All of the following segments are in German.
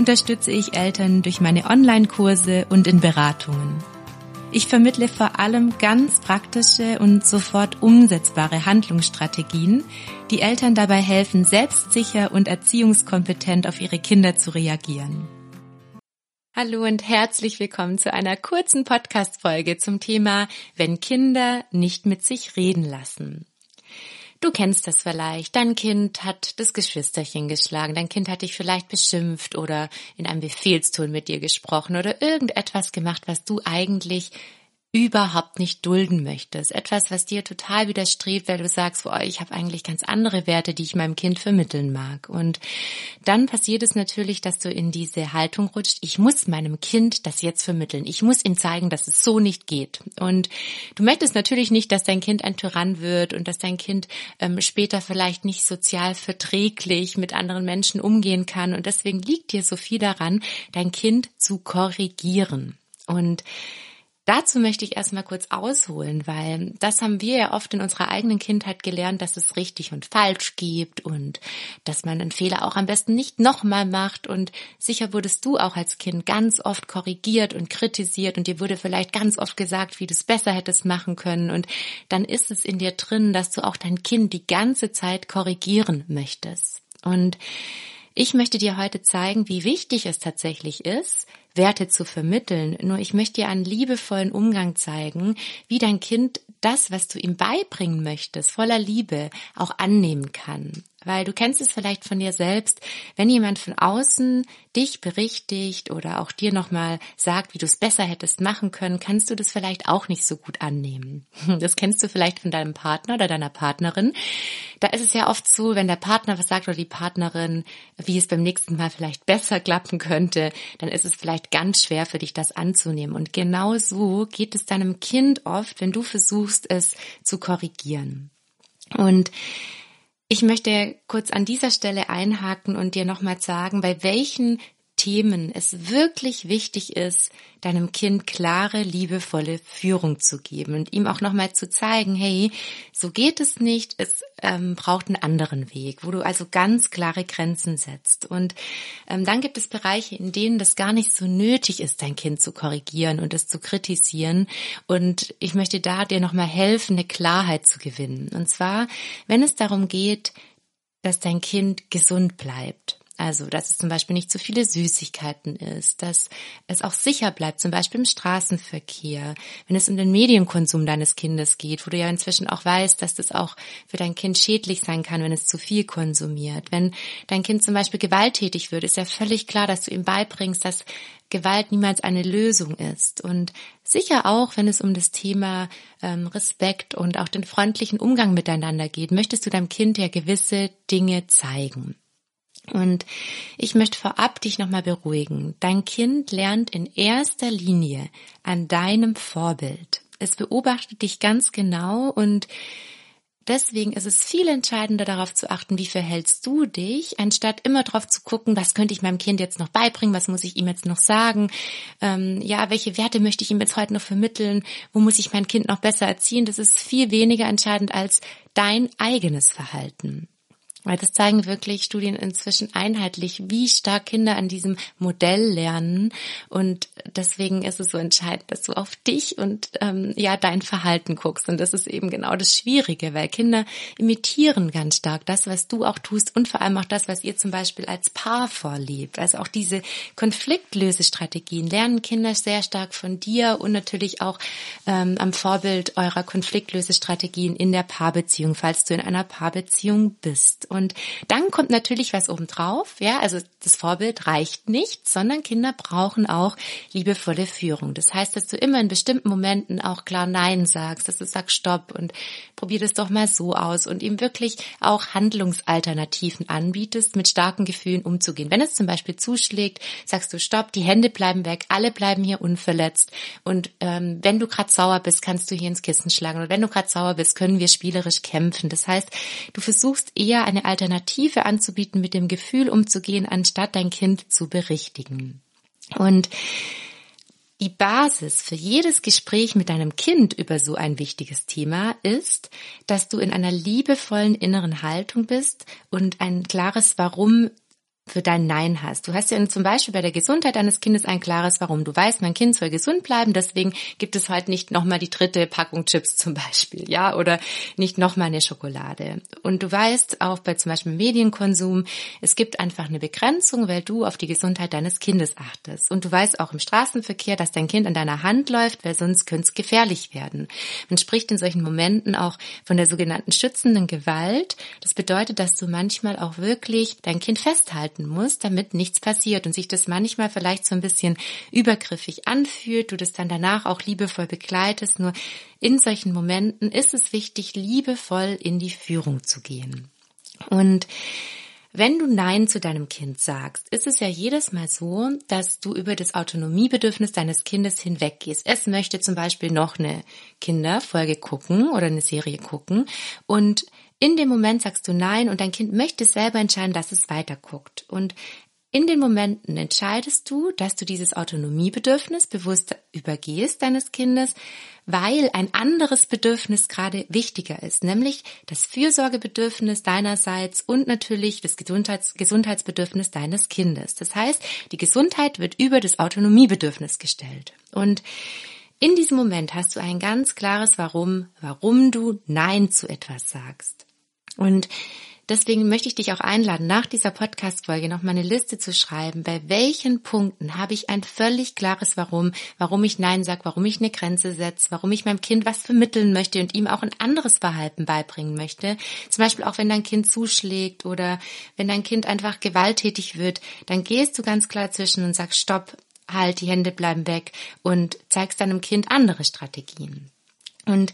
unterstütze ich Eltern durch meine Online-Kurse und in Beratungen. Ich vermittle vor allem ganz praktische und sofort umsetzbare Handlungsstrategien, die Eltern dabei helfen, selbstsicher und erziehungskompetent auf ihre Kinder zu reagieren. Hallo und herzlich willkommen zu einer kurzen Podcast-Folge zum Thema Wenn Kinder nicht mit sich reden lassen. Du kennst das vielleicht. Dein Kind hat das Geschwisterchen geschlagen. Dein Kind hat dich vielleicht beschimpft oder in einem Befehlston mit dir gesprochen oder irgendetwas gemacht, was du eigentlich überhaupt nicht dulden möchtest. Etwas, was dir total widerstrebt, weil du sagst, oh, ich habe eigentlich ganz andere Werte, die ich meinem Kind vermitteln mag. Und dann passiert es natürlich, dass du in diese Haltung rutscht, ich muss meinem Kind das jetzt vermitteln. Ich muss ihm zeigen, dass es so nicht geht. Und du möchtest natürlich nicht, dass dein Kind ein Tyrann wird und dass dein Kind ähm, später vielleicht nicht sozial verträglich mit anderen Menschen umgehen kann. Und deswegen liegt dir so viel daran, dein Kind zu korrigieren. Und Dazu möchte ich erstmal kurz ausholen, weil das haben wir ja oft in unserer eigenen Kindheit gelernt, dass es richtig und falsch gibt und dass man einen Fehler auch am besten nicht nochmal macht und sicher wurdest du auch als Kind ganz oft korrigiert und kritisiert und dir wurde vielleicht ganz oft gesagt, wie du es besser hättest machen können und dann ist es in dir drin, dass du auch dein Kind die ganze Zeit korrigieren möchtest. Und ich möchte dir heute zeigen, wie wichtig es tatsächlich ist, Werte zu vermitteln. Nur ich möchte dir einen liebevollen Umgang zeigen, wie dein Kind das, was du ihm beibringen möchtest, voller Liebe auch annehmen kann. Weil du kennst es vielleicht von dir selbst, wenn jemand von außen dich berichtigt oder auch dir nochmal sagt, wie du es besser hättest machen können, kannst du das vielleicht auch nicht so gut annehmen. Das kennst du vielleicht von deinem Partner oder deiner Partnerin. Da ist es ja oft so, wenn der Partner was sagt oder die Partnerin, wie es beim nächsten Mal vielleicht besser klappen könnte, dann ist es vielleicht ganz schwer für dich, das anzunehmen. Und genau so geht es deinem Kind oft, wenn du versuchst, es zu korrigieren. Und ich möchte kurz an dieser Stelle einhaken und dir nochmal sagen, bei welchen Themen es wirklich wichtig ist, deinem Kind klare, liebevolle Führung zu geben und ihm auch nochmal zu zeigen, hey, so geht es nicht, es ähm, braucht einen anderen Weg, wo du also ganz klare Grenzen setzt. Und ähm, dann gibt es Bereiche, in denen das gar nicht so nötig ist, dein Kind zu korrigieren und es zu kritisieren. Und ich möchte da dir nochmal helfen, eine Klarheit zu gewinnen. Und zwar, wenn es darum geht, dass dein Kind gesund bleibt also, dass es zum Beispiel nicht zu viele Süßigkeiten ist, dass es auch sicher bleibt, zum Beispiel im Straßenverkehr, wenn es um den Medienkonsum deines Kindes geht, wo du ja inzwischen auch weißt, dass das auch für dein Kind schädlich sein kann, wenn es zu viel konsumiert. Wenn dein Kind zum Beispiel gewalttätig wird, ist ja völlig klar, dass du ihm beibringst, dass Gewalt niemals eine Lösung ist. Und sicher auch, wenn es um das Thema ähm, Respekt und auch den freundlichen Umgang miteinander geht, möchtest du deinem Kind ja gewisse Dinge zeigen. Und ich möchte vorab dich nochmal beruhigen. Dein Kind lernt in erster Linie an deinem Vorbild. Es beobachtet dich ganz genau und deswegen ist es viel entscheidender darauf zu achten, wie verhältst du dich, anstatt immer darauf zu gucken, was könnte ich meinem Kind jetzt noch beibringen, was muss ich ihm jetzt noch sagen, ähm, ja, welche Werte möchte ich ihm jetzt heute noch vermitteln, wo muss ich mein Kind noch besser erziehen. Das ist viel weniger entscheidend als dein eigenes Verhalten. Weil das zeigen wirklich Studien inzwischen einheitlich, wie stark Kinder an diesem Modell lernen. Und deswegen ist es so entscheidend, dass du auf dich und ähm, ja dein Verhalten guckst. Und das ist eben genau das Schwierige, weil Kinder imitieren ganz stark das, was du auch tust und vor allem auch das, was ihr zum Beispiel als Paar vorlebt. Also auch diese Konfliktlösestrategien lernen Kinder sehr stark von dir und natürlich auch ähm, am Vorbild eurer Konfliktlösestrategien in der Paarbeziehung, falls du in einer Paarbeziehung bist. Und dann kommt natürlich was obendrauf. Ja, also das Vorbild reicht nicht, sondern Kinder brauchen auch liebevolle Führung. Das heißt, dass du immer in bestimmten Momenten auch klar Nein sagst, dass du sagst Stopp und probier das doch mal so aus und ihm wirklich auch Handlungsalternativen anbietest, mit starken Gefühlen umzugehen. Wenn es zum Beispiel zuschlägt, sagst du Stopp, die Hände bleiben weg, alle bleiben hier unverletzt. Und ähm, wenn du gerade sauer bist, kannst du hier ins Kissen schlagen. Und wenn du gerade sauer bist, können wir spielerisch kämpfen. Das heißt, du versuchst eher eine Alternative anzubieten, mit dem Gefühl umzugehen, anstatt dein Kind zu berichtigen. Und die Basis für jedes Gespräch mit deinem Kind über so ein wichtiges Thema ist, dass du in einer liebevollen inneren Haltung bist und ein klares Warum für dein Nein hast. Du hast ja zum Beispiel bei der Gesundheit deines Kindes ein klares Warum. Du weißt, mein Kind soll gesund bleiben, deswegen gibt es heute nicht nochmal die dritte Packung Chips zum Beispiel, ja, oder nicht nochmal eine Schokolade. Und du weißt auch bei zum Beispiel Medienkonsum, es gibt einfach eine Begrenzung, weil du auf die Gesundheit deines Kindes achtest. Und du weißt auch im Straßenverkehr, dass dein Kind an deiner Hand läuft, weil sonst könnte es gefährlich werden. Man spricht in solchen Momenten auch von der sogenannten schützenden Gewalt. Das bedeutet, dass du manchmal auch wirklich dein Kind festhalten halten muss, damit nichts passiert und sich das manchmal vielleicht so ein bisschen übergriffig anfühlt, du das dann danach auch liebevoll begleitest. Nur in solchen Momenten ist es wichtig, liebevoll in die Führung zu gehen. Und wenn du Nein zu deinem Kind sagst, ist es ja jedes Mal so, dass du über das Autonomiebedürfnis deines Kindes hinweggehst. Es möchte zum Beispiel noch eine Kinderfolge gucken oder eine Serie gucken und in dem Moment sagst du Nein und dein Kind möchte selber entscheiden, dass es weiterguckt. Und in den Momenten entscheidest du, dass du dieses Autonomiebedürfnis bewusst übergehst deines Kindes, weil ein anderes Bedürfnis gerade wichtiger ist, nämlich das Fürsorgebedürfnis deinerseits und natürlich das Gesundheits Gesundheitsbedürfnis deines Kindes. Das heißt, die Gesundheit wird über das Autonomiebedürfnis gestellt. Und in diesem Moment hast du ein ganz klares Warum, warum du Nein zu etwas sagst. Und deswegen möchte ich dich auch einladen, nach dieser Podcast-Folge noch mal eine Liste zu schreiben, bei welchen Punkten habe ich ein völlig klares Warum, warum ich Nein sage, warum ich eine Grenze setze, warum ich meinem Kind was vermitteln möchte und ihm auch ein anderes Verhalten beibringen möchte. Zum Beispiel auch wenn dein Kind zuschlägt oder wenn dein Kind einfach gewalttätig wird, dann gehst du ganz klar zwischen und sagst Stopp, halt, die Hände bleiben weg und zeigst deinem Kind andere Strategien. Und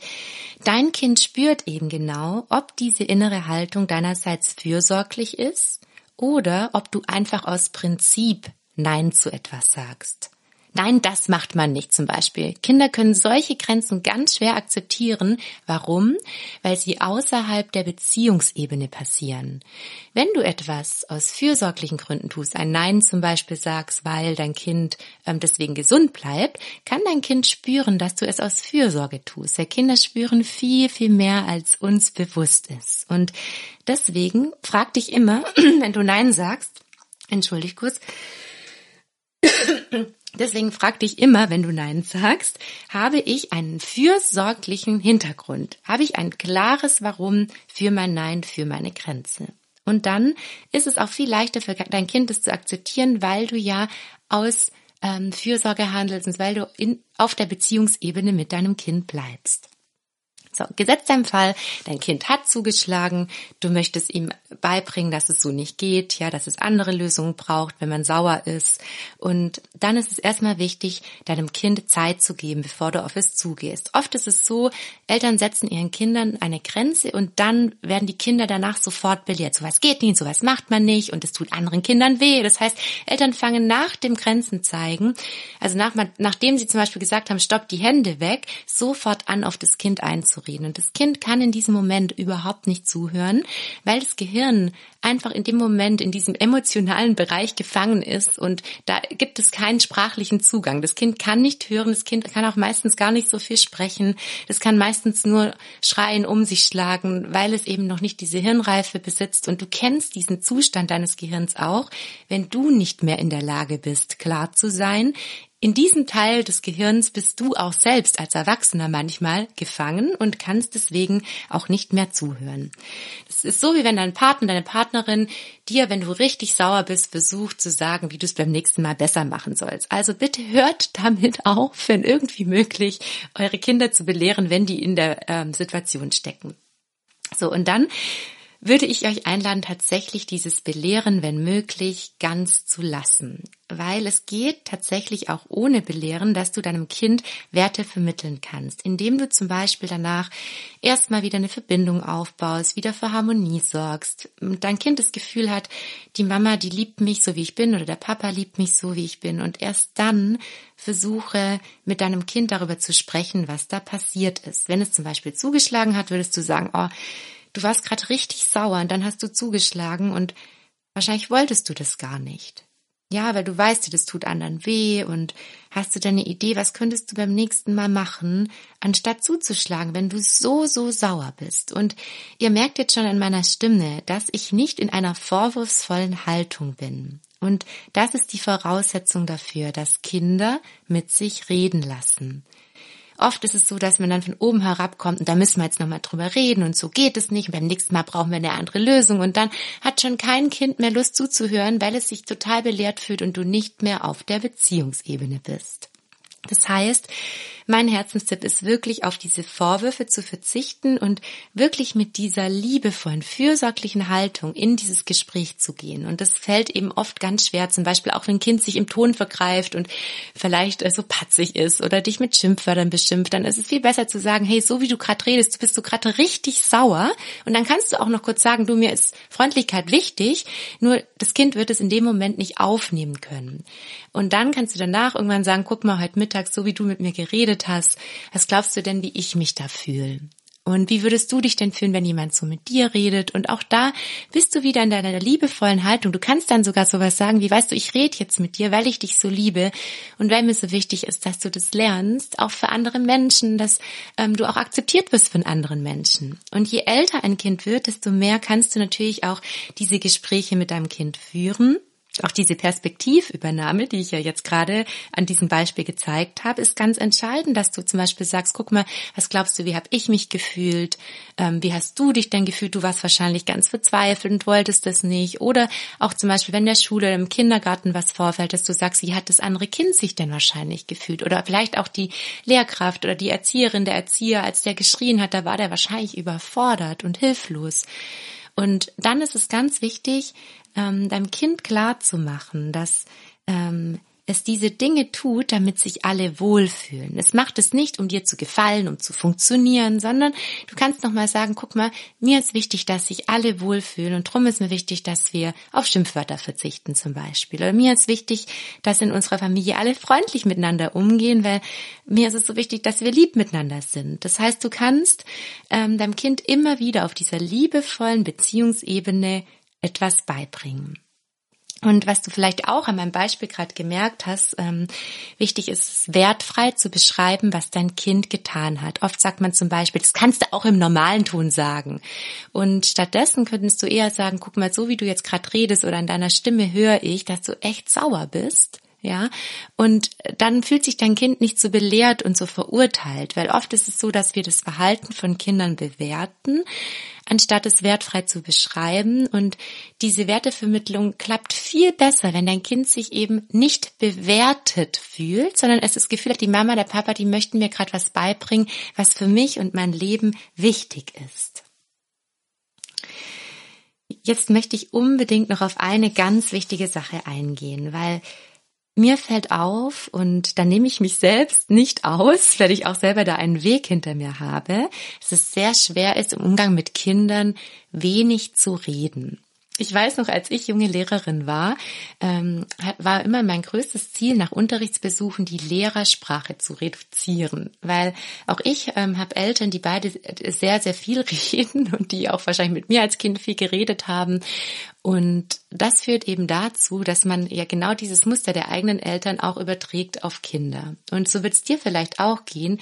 dein Kind spürt eben genau, ob diese innere Haltung deinerseits fürsorglich ist oder ob du einfach aus Prinzip Nein zu etwas sagst. Nein, das macht man nicht zum Beispiel. Kinder können solche Grenzen ganz schwer akzeptieren. Warum? Weil sie außerhalb der Beziehungsebene passieren. Wenn du etwas aus fürsorglichen Gründen tust, ein Nein zum Beispiel sagst, weil dein Kind ähm, deswegen gesund bleibt, kann dein Kind spüren, dass du es aus Fürsorge tust. Der Kinder spüren viel, viel mehr, als uns bewusst ist. Und deswegen frag dich immer, wenn du Nein sagst, entschuldig kurz, Deswegen frag dich immer, wenn du Nein sagst, habe ich einen fürsorglichen Hintergrund? Habe ich ein klares Warum für mein Nein, für meine Grenze? Und dann ist es auch viel leichter für dein Kind, es zu akzeptieren, weil du ja aus ähm, Fürsorge handelst und weil du in, auf der Beziehungsebene mit deinem Kind bleibst. So, gesetzt im Fall, dein Kind hat zugeschlagen, du möchtest ihm beibringen, dass es so nicht geht, ja, dass es andere Lösungen braucht, wenn man sauer ist. Und dann ist es erstmal wichtig, deinem Kind Zeit zu geben, bevor du auf es zugehst. Oft ist es so, Eltern setzen ihren Kindern eine Grenze und dann werden die Kinder danach sofort belehrt. Sowas geht nicht, sowas macht man nicht und es tut anderen Kindern weh. Das heißt, Eltern fangen nach dem Grenzen zeigen, also nach, nachdem sie zum Beispiel gesagt haben, stopp die Hände weg, sofort an, auf das Kind einzureden reden. Und das Kind kann in diesem Moment überhaupt nicht zuhören, weil das Gehirn einfach in dem Moment in diesem emotionalen Bereich gefangen ist und da gibt es keinen sprachlichen Zugang. Das Kind kann nicht hören, das Kind kann auch meistens gar nicht so viel sprechen. Das kann meistens nur schreien, um sich schlagen, weil es eben noch nicht diese Hirnreife besitzt. Und du kennst diesen Zustand deines Gehirns auch, wenn du nicht mehr in der Lage bist, klar zu sein, in diesem Teil des Gehirns bist du auch selbst als Erwachsener manchmal gefangen und kannst deswegen auch nicht mehr zuhören. Es ist so, wie wenn dein Partner, deine Partnerin dir, wenn du richtig sauer bist, versucht zu sagen, wie du es beim nächsten Mal besser machen sollst. Also bitte hört damit auf, wenn irgendwie möglich, eure Kinder zu belehren, wenn die in der ähm, Situation stecken. So, und dann würde ich euch einladen, tatsächlich dieses Belehren, wenn möglich, ganz zu lassen. Weil es geht tatsächlich auch ohne Belehren, dass du deinem Kind Werte vermitteln kannst, indem du zum Beispiel danach erstmal wieder eine Verbindung aufbaust, wieder für Harmonie sorgst, dein Kind das Gefühl hat, die Mama, die liebt mich so wie ich bin oder der Papa liebt mich so wie ich bin und erst dann versuche mit deinem Kind darüber zu sprechen, was da passiert ist. Wenn es zum Beispiel zugeschlagen hat, würdest du sagen, oh, du warst gerade richtig sauer und dann hast du zugeschlagen und wahrscheinlich wolltest du das gar nicht. Ja, weil du weißt, das tut anderen weh und hast du deine Idee, was könntest du beim nächsten Mal machen, anstatt zuzuschlagen, wenn du so, so sauer bist. Und ihr merkt jetzt schon an meiner Stimme, dass ich nicht in einer vorwurfsvollen Haltung bin. Und das ist die Voraussetzung dafür, dass Kinder mit sich reden lassen. Oft ist es so, dass man dann von oben herabkommt und da müssen wir jetzt nochmal drüber reden und so geht es nicht. Und beim nächsten Mal brauchen wir eine andere Lösung und dann hat schon kein Kind mehr Lust zuzuhören, weil es sich total belehrt fühlt und du nicht mehr auf der Beziehungsebene bist. Das heißt, mein Herzenstipp ist wirklich auf diese Vorwürfe zu verzichten und wirklich mit dieser liebevollen, fürsorglichen Haltung in dieses Gespräch zu gehen. Und das fällt eben oft ganz schwer, zum Beispiel auch wenn ein Kind sich im Ton vergreift und vielleicht so patzig ist oder dich mit Schimpfwörtern beschimpft, dann ist es viel besser zu sagen, hey, so wie du gerade redest, du bist du gerade richtig sauer. Und dann kannst du auch noch kurz sagen, du, mir ist Freundlichkeit wichtig, nur das Kind wird es in dem Moment nicht aufnehmen können. Und dann kannst du danach irgendwann sagen, guck mal, heute Mittag, so wie du mit mir geredet geredet hast, was glaubst du denn, wie ich mich da fühle? Und wie würdest du dich denn fühlen, wenn jemand so mit dir redet? Und auch da bist du wieder in deiner liebevollen Haltung. Du kannst dann sogar sowas sagen, wie weißt du, ich rede jetzt mit dir, weil ich dich so liebe und weil mir so wichtig ist, dass du das lernst, auch für andere Menschen, dass ähm, du auch akzeptiert wirst von anderen Menschen. Und je älter ein Kind wird, desto mehr kannst du natürlich auch diese Gespräche mit deinem Kind führen auch diese Perspektivübernahme, die ich ja jetzt gerade an diesem Beispiel gezeigt habe, ist ganz entscheidend, dass du zum Beispiel sagst, guck mal, was glaubst du, wie habe ich mich gefühlt? Ähm, wie hast du dich denn gefühlt? Du warst wahrscheinlich ganz verzweifelt und wolltest das nicht. Oder auch zum Beispiel, wenn der Schule im Kindergarten was vorfällt, dass du sagst, wie hat das andere Kind sich denn wahrscheinlich gefühlt? Oder vielleicht auch die Lehrkraft oder die Erzieherin, der Erzieher, als der geschrien hat, da war der wahrscheinlich überfordert und hilflos. Und dann ist es ganz wichtig, ähm, deinem Kind klar zu machen, dass ähm, es diese Dinge tut, damit sich alle wohlfühlen. Es macht es nicht, um dir zu gefallen, um zu funktionieren, sondern du kannst nochmal sagen, guck mal, mir ist wichtig, dass sich alle wohlfühlen und drum ist mir wichtig, dass wir auf Schimpfwörter verzichten zum Beispiel. Oder mir ist wichtig, dass in unserer Familie alle freundlich miteinander umgehen, weil mir ist es so wichtig, dass wir lieb miteinander sind. Das heißt, du kannst ähm, deinem Kind immer wieder auf dieser liebevollen Beziehungsebene etwas beibringen. Und was du vielleicht auch an meinem Beispiel gerade gemerkt hast, ähm, wichtig ist wertfrei zu beschreiben, was dein Kind getan hat. Oft sagt man zum Beispiel, das kannst du auch im normalen Ton sagen. Und stattdessen könntest du eher sagen, guck mal, so wie du jetzt gerade redest oder an deiner Stimme höre ich, dass du echt sauer bist ja. Und dann fühlt sich dein Kind nicht so belehrt und so verurteilt, weil oft ist es so, dass wir das Verhalten von Kindern bewerten, anstatt es wertfrei zu beschreiben. Und diese Wertevermittlung klappt viel besser, wenn dein Kind sich eben nicht bewertet fühlt, sondern es das Gefühl hat, die Mama, der Papa, die möchten mir gerade was beibringen, was für mich und mein Leben wichtig ist. Jetzt möchte ich unbedingt noch auf eine ganz wichtige Sache eingehen, weil mir fällt auf, und da nehme ich mich selbst nicht aus, weil ich auch selber da einen Weg hinter mir habe, dass es sehr schwer ist, im Umgang mit Kindern wenig zu reden. Ich weiß noch, als ich junge Lehrerin war, ähm, war immer mein größtes Ziel, nach Unterrichtsbesuchen die Lehrersprache zu reduzieren, weil auch ich ähm, habe Eltern, die beide sehr, sehr viel reden und die auch wahrscheinlich mit mir als Kind viel geredet haben. Und das führt eben dazu, dass man ja genau dieses Muster der eigenen Eltern auch überträgt auf Kinder. Und so wird es dir vielleicht auch gehen.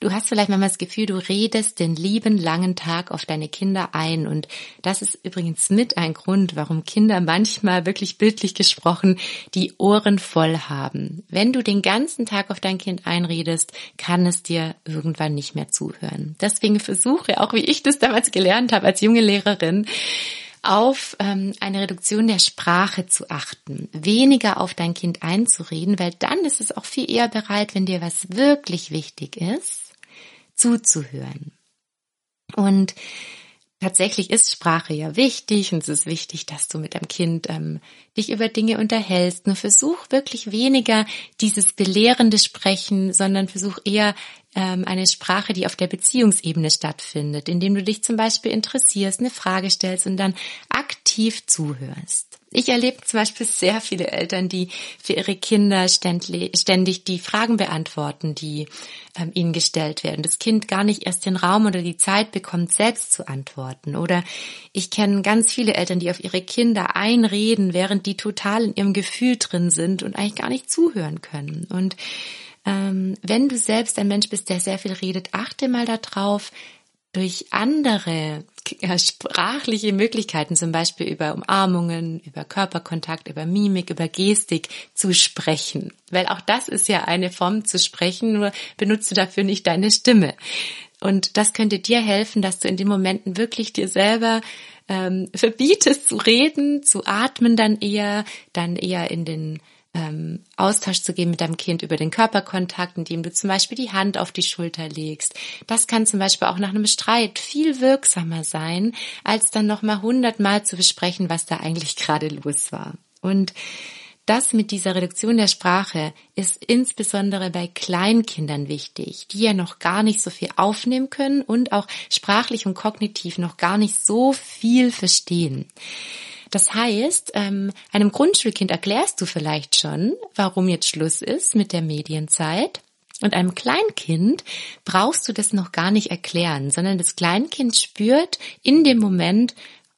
Du hast vielleicht manchmal das Gefühl, du redest den lieben langen Tag auf deine Kinder ein. Und das ist übrigens mit ein Grund, warum Kinder manchmal wirklich bildlich gesprochen die Ohren voll haben. Wenn du den ganzen Tag auf dein Kind einredest, kann es dir irgendwann nicht mehr zuhören. Deswegen versuche, auch wie ich das damals gelernt habe als junge Lehrerin, auf ähm, eine Reduktion der Sprache zu achten, weniger auf dein Kind einzureden, weil dann ist es auch viel eher bereit, wenn dir was wirklich wichtig ist, zuzuhören. Und Tatsächlich ist Sprache ja wichtig und es ist wichtig, dass du mit deinem Kind ähm, dich über Dinge unterhältst. Nur versuch wirklich weniger dieses belehrende Sprechen, sondern versuch eher ähm, eine Sprache, die auf der Beziehungsebene stattfindet, indem du dich zum Beispiel interessierst, eine Frage stellst und dann aktiv zuhörst. Ich erlebe zum Beispiel sehr viele Eltern, die für ihre Kinder ständig die Fragen beantworten, die ähm, ihnen gestellt werden. Das Kind gar nicht erst den Raum oder die Zeit bekommt, selbst zu antworten. Oder ich kenne ganz viele Eltern, die auf ihre Kinder einreden, während die total in ihrem Gefühl drin sind und eigentlich gar nicht zuhören können. Und ähm, wenn du selbst ein Mensch bist, der sehr viel redet, achte mal darauf, durch andere sprachliche Möglichkeiten, zum Beispiel über Umarmungen, über Körperkontakt, über Mimik, über Gestik zu sprechen. Weil auch das ist ja eine Form zu sprechen, nur benutzt du dafür nicht deine Stimme. Und das könnte dir helfen, dass du in den Momenten wirklich dir selber ähm, verbietest zu reden, zu atmen dann eher, dann eher in den ähm, Austausch zu gehen mit deinem Kind über den Körperkontakt, indem du zum Beispiel die Hand auf die Schulter legst. Das kann zum Beispiel auch nach einem Streit viel wirksamer sein, als dann nochmal hundertmal zu besprechen, was da eigentlich gerade los war. Und das mit dieser Reduktion der Sprache ist insbesondere bei Kleinkindern wichtig, die ja noch gar nicht so viel aufnehmen können und auch sprachlich und kognitiv noch gar nicht so viel verstehen. Das heißt, ähm, einem Grundschulkind erklärst du vielleicht schon, warum jetzt Schluss ist mit der Medienzeit. Und einem Kleinkind brauchst du das noch gar nicht erklären, sondern das Kleinkind spürt in dem Moment,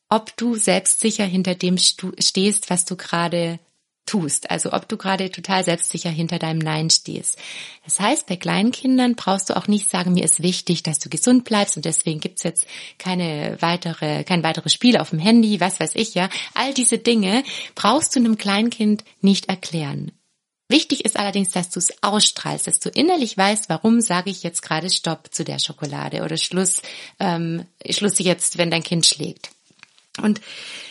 ob du selbstsicher hinter dem stehst, was du gerade tust. Also ob du gerade total selbstsicher hinter deinem Nein stehst. Das heißt, bei kleinen Kindern brauchst du auch nicht sagen, mir ist wichtig, dass du gesund bleibst und deswegen gibt's jetzt keine weitere, kein weiteres Spiel auf dem Handy, was weiß ich ja. All diese Dinge brauchst du einem Kleinkind nicht erklären. Wichtig ist allerdings, dass du es ausstrahlst, dass du innerlich weißt, warum sage ich jetzt gerade Stopp zu der Schokolade oder Schluss, ähm, Schluss jetzt, wenn dein Kind schlägt. Und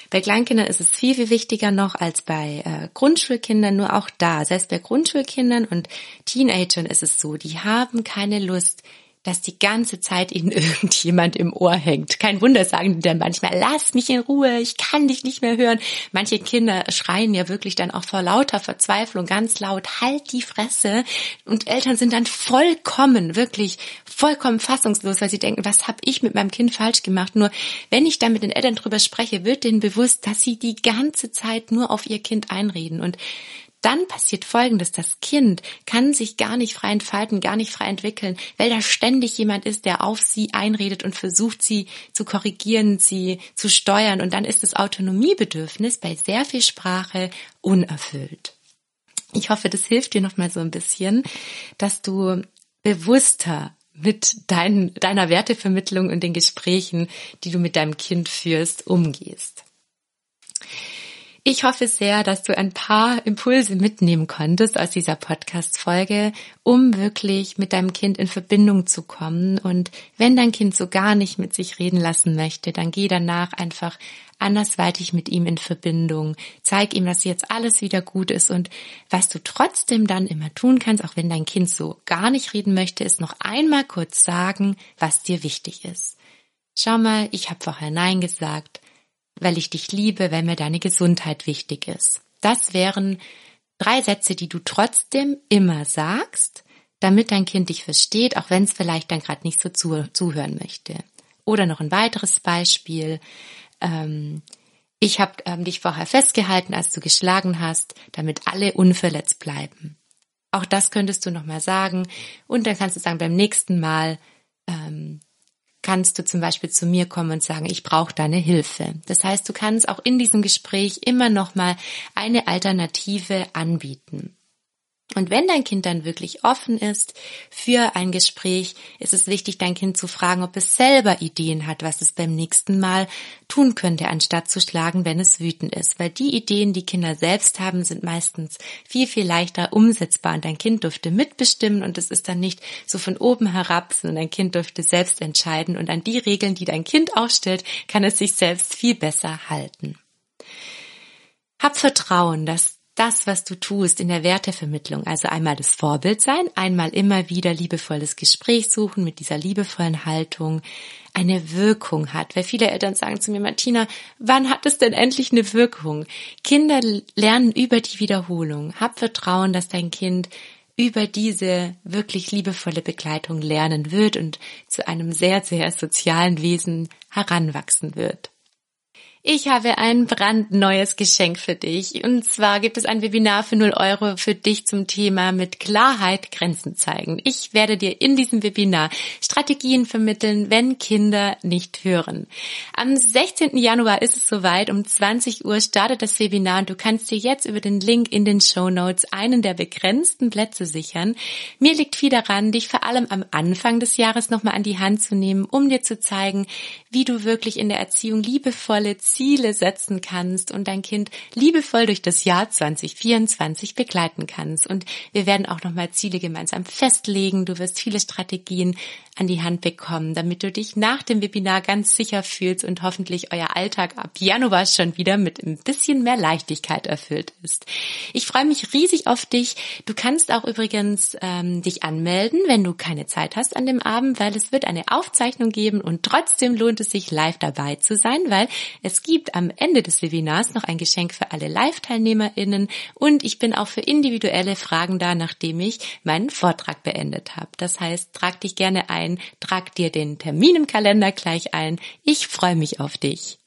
bei Kleinkindern ist es viel, viel wichtiger noch als bei äh, Grundschulkindern, nur auch da, selbst bei Grundschulkindern und Teenagern ist es so, die haben keine Lust, dass die ganze Zeit ihnen irgendjemand im Ohr hängt. Kein Wunder sagen die dann manchmal, lass mich in Ruhe, ich kann dich nicht mehr hören. Manche Kinder schreien ja wirklich dann auch vor lauter Verzweiflung ganz laut, halt die Fresse. Und Eltern sind dann vollkommen, wirklich vollkommen fassungslos, weil sie denken, was habe ich mit meinem Kind falsch gemacht? Nur wenn ich dann mit den Eltern drüber spreche, wird denen bewusst, dass sie die ganze Zeit nur auf ihr Kind einreden. Und dann passiert Folgendes. Das Kind kann sich gar nicht frei entfalten, gar nicht frei entwickeln, weil da ständig jemand ist, der auf sie einredet und versucht, sie zu korrigieren, sie zu steuern. Und dann ist das Autonomiebedürfnis bei sehr viel Sprache unerfüllt. Ich hoffe, das hilft dir nochmal so ein bisschen, dass du bewusster mit dein, deiner Wertevermittlung und den Gesprächen, die du mit deinem Kind führst, umgehst. Ich hoffe sehr, dass du ein paar Impulse mitnehmen konntest aus dieser Podcast-Folge, um wirklich mit deinem Kind in Verbindung zu kommen. Und wenn dein Kind so gar nicht mit sich reden lassen möchte, dann geh danach einfach andersweitig mit ihm in Verbindung. Zeig ihm, dass jetzt alles wieder gut ist und was du trotzdem dann immer tun kannst, auch wenn dein Kind so gar nicht reden möchte, ist noch einmal kurz sagen, was dir wichtig ist. Schau mal, ich habe vorher Nein gesagt weil ich dich liebe, weil mir deine Gesundheit wichtig ist. Das wären drei Sätze, die du trotzdem immer sagst, damit dein Kind dich versteht, auch wenn es vielleicht dann gerade nicht so zu, zuhören möchte. Oder noch ein weiteres Beispiel. Ähm, ich habe ähm, dich vorher festgehalten, als du geschlagen hast, damit alle unverletzt bleiben. Auch das könntest du nochmal sagen. Und dann kannst du sagen, beim nächsten Mal ähm, kannst du zum Beispiel zu mir kommen und sagen, ich brauche deine Hilfe. Das heißt, du kannst auch in diesem Gespräch immer noch mal eine Alternative anbieten. Und wenn dein Kind dann wirklich offen ist für ein Gespräch, ist es wichtig, dein Kind zu fragen, ob es selber Ideen hat, was es beim nächsten Mal tun könnte, anstatt zu schlagen, wenn es wütend ist. Weil die Ideen, die Kinder selbst haben, sind meistens viel, viel leichter umsetzbar. Und dein Kind dürfte mitbestimmen und es ist dann nicht so von oben herab, sondern dein Kind dürfte selbst entscheiden. Und an die Regeln, die dein Kind aufstellt, kann es sich selbst viel besser halten. Hab Vertrauen, dass das, was du tust in der Wertevermittlung, also einmal das Vorbild sein, einmal immer wieder liebevolles Gespräch suchen mit dieser liebevollen Haltung, eine Wirkung hat. Weil viele Eltern sagen zu mir, Martina, wann hat es denn endlich eine Wirkung? Kinder lernen über die Wiederholung. Hab Vertrauen, dass dein Kind über diese wirklich liebevolle Begleitung lernen wird und zu einem sehr, sehr sozialen Wesen heranwachsen wird. Ich habe ein brandneues Geschenk für dich. Und zwar gibt es ein Webinar für 0 Euro für dich zum Thema mit Klarheit Grenzen zeigen. Ich werde dir in diesem Webinar Strategien vermitteln, wenn Kinder nicht hören. Am 16. Januar ist es soweit. Um 20 Uhr startet das Webinar und du kannst dir jetzt über den Link in den Show Notes einen der begrenzten Plätze sichern. Mir liegt viel daran, dich vor allem am Anfang des Jahres nochmal an die Hand zu nehmen, um dir zu zeigen, wie du wirklich in der Erziehung liebevolle Ziele setzen kannst und dein Kind liebevoll durch das Jahr 2024 begleiten kannst. Und wir werden auch nochmal Ziele gemeinsam festlegen. Du wirst viele Strategien an die Hand bekommen, damit du dich nach dem Webinar ganz sicher fühlst und hoffentlich euer Alltag ab Januar schon wieder mit ein bisschen mehr Leichtigkeit erfüllt ist. Ich freue mich riesig auf dich. Du kannst auch übrigens ähm, dich anmelden, wenn du keine Zeit hast an dem Abend, weil es wird eine Aufzeichnung geben und trotzdem lohnt es sich live dabei zu sein, weil es gibt am Ende des Webinars noch ein Geschenk für alle Live-TeilnehmerInnen und ich bin auch für individuelle Fragen da, nachdem ich meinen Vortrag beendet habe. Das heißt, trag dich gerne ein ein, trag dir den Termin im Kalender gleich ein. Ich freue mich auf dich.